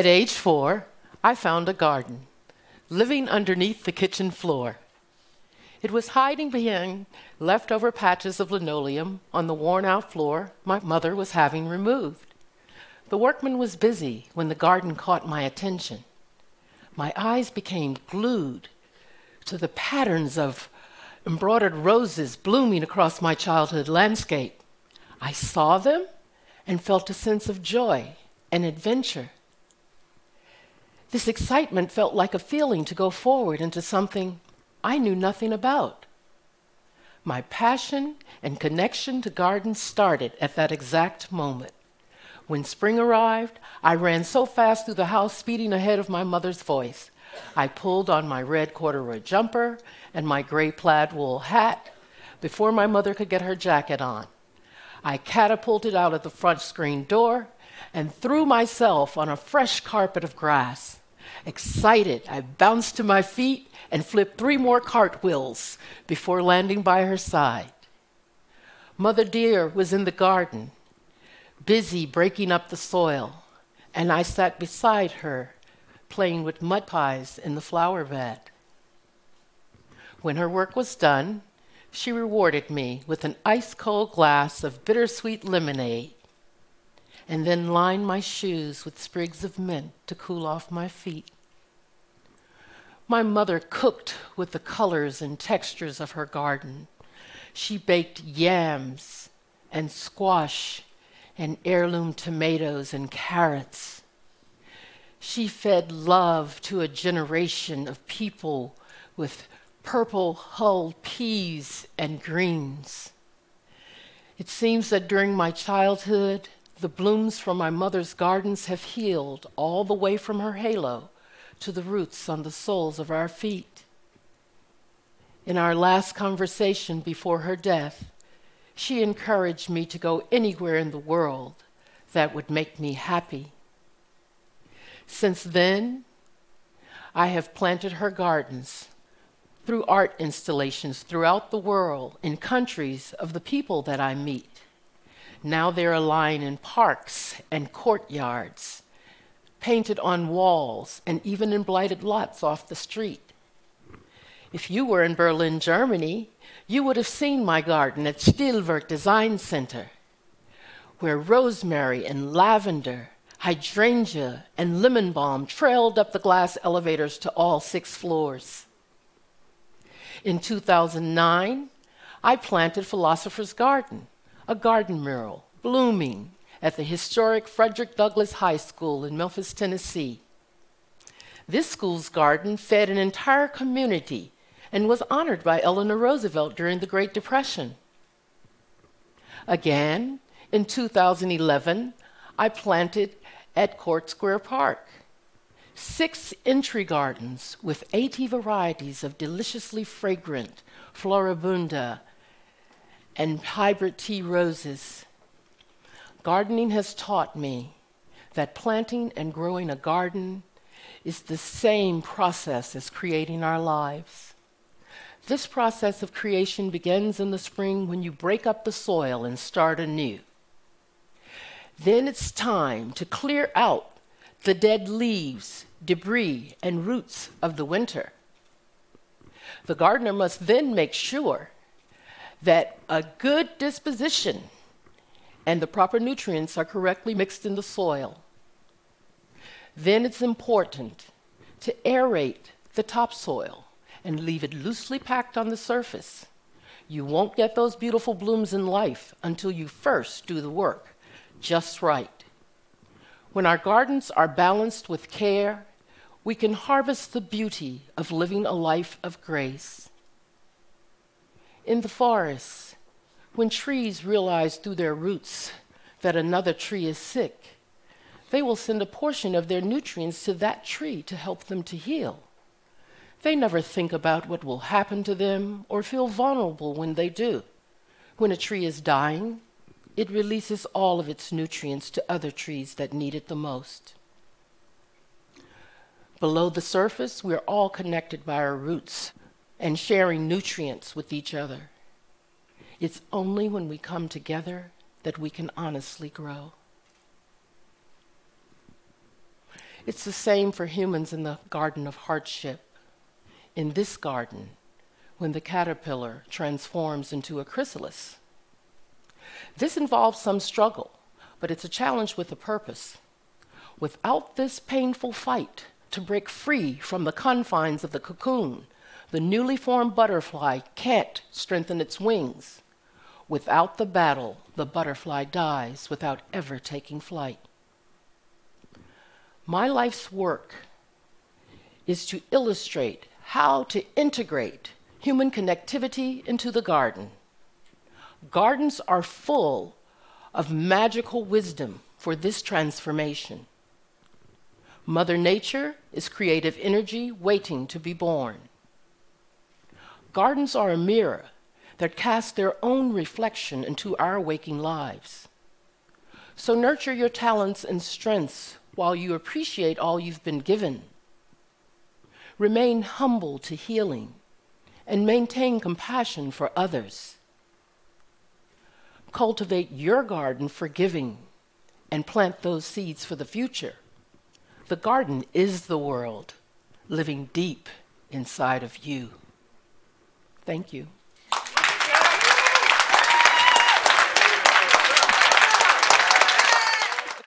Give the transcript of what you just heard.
At age four, I found a garden living underneath the kitchen floor. It was hiding behind leftover patches of linoleum on the worn out floor my mother was having removed. The workman was busy when the garden caught my attention. My eyes became glued to the patterns of embroidered roses blooming across my childhood landscape. I saw them and felt a sense of joy and adventure. This excitement felt like a feeling to go forward into something I knew nothing about. My passion and connection to gardens started at that exact moment. When spring arrived, I ran so fast through the house, speeding ahead of my mother's voice. I pulled on my red corduroy jumper and my gray plaid wool hat before my mother could get her jacket on. I catapulted out of the front screen door and threw myself on a fresh carpet of grass. Excited, I bounced to my feet and flipped three more cartwheels before landing by her side. Mother Dear was in the garden, busy breaking up the soil, and I sat beside her, playing with mud pies in the flower bed. When her work was done, she rewarded me with an ice cold glass of bittersweet lemonade and then lined my shoes with sprigs of mint to cool off my feet. My mother cooked with the colors and textures of her garden. She baked yams and squash and heirloom tomatoes and carrots. She fed love to a generation of people with purple hulled peas and greens. It seems that during my childhood, the blooms from my mother's gardens have healed all the way from her halo to the roots on the soles of our feet. In our last conversation before her death, she encouraged me to go anywhere in the world that would make me happy. Since then, I have planted her gardens through art installations throughout the world in countries of the people that I meet. Now they're aligned in parks and courtyards, painted on walls, and even in blighted lots off the street. If you were in Berlin, Germany, you would have seen my garden at Stilwerk Design Center, where rosemary and lavender, hydrangea, and lemon balm trailed up the glass elevators to all six floors. In 2009, I planted Philosopher's Garden, a garden mural blooming at the historic Frederick Douglass High School in Memphis, Tennessee. This school's garden fed an entire community and was honored by Eleanor Roosevelt during the Great Depression. Again, in 2011, I planted at Court Square Park six entry gardens with 80 varieties of deliciously fragrant floribunda and hybrid tea roses. Gardening has taught me that planting and growing a garden is the same process as creating our lives. This process of creation begins in the spring when you break up the soil and start anew. Then it's time to clear out the dead leaves, debris, and roots of the winter. The gardener must then make sure that a good disposition and the proper nutrients are correctly mixed in the soil. Then it's important to aerate the topsoil and leave it loosely packed on the surface. You won't get those beautiful blooms in life until you first do the work just right. When our gardens are balanced with care, we can harvest the beauty of living a life of grace. In the forests, when trees realize through their roots that another tree is sick, they will send a portion of their nutrients to that tree to help them to heal. They never think about what will happen to them or feel vulnerable when they do. When a tree is dying, it releases all of its nutrients to other trees that need it the most. Below the surface, we're all connected by our roots and sharing nutrients with each other. It's only when we come together that we can honestly grow. It's the same for humans in the garden of hardship. In this garden, when the caterpillar transforms into a chrysalis. This involves some struggle, but it's a challenge with a purpose. Without this painful fight to break free from the confines of the cocoon, the newly formed butterfly can't strengthen its wings. Without the battle, the butterfly dies without ever taking flight. My life's work is to illustrate how to integrate human connectivity into the garden. Gardens are full of magical wisdom for this transformation. Mother Nature is creative energy waiting to be born. Gardens are a mirror that casts their own reflection into our waking lives. So nurture your talents and strengths while you appreciate all you've been given. Remain humble to healing and maintain compassion for others. Cultivate your garden for giving and plant those seeds for the future. The garden is the world living deep inside of you. Thank you.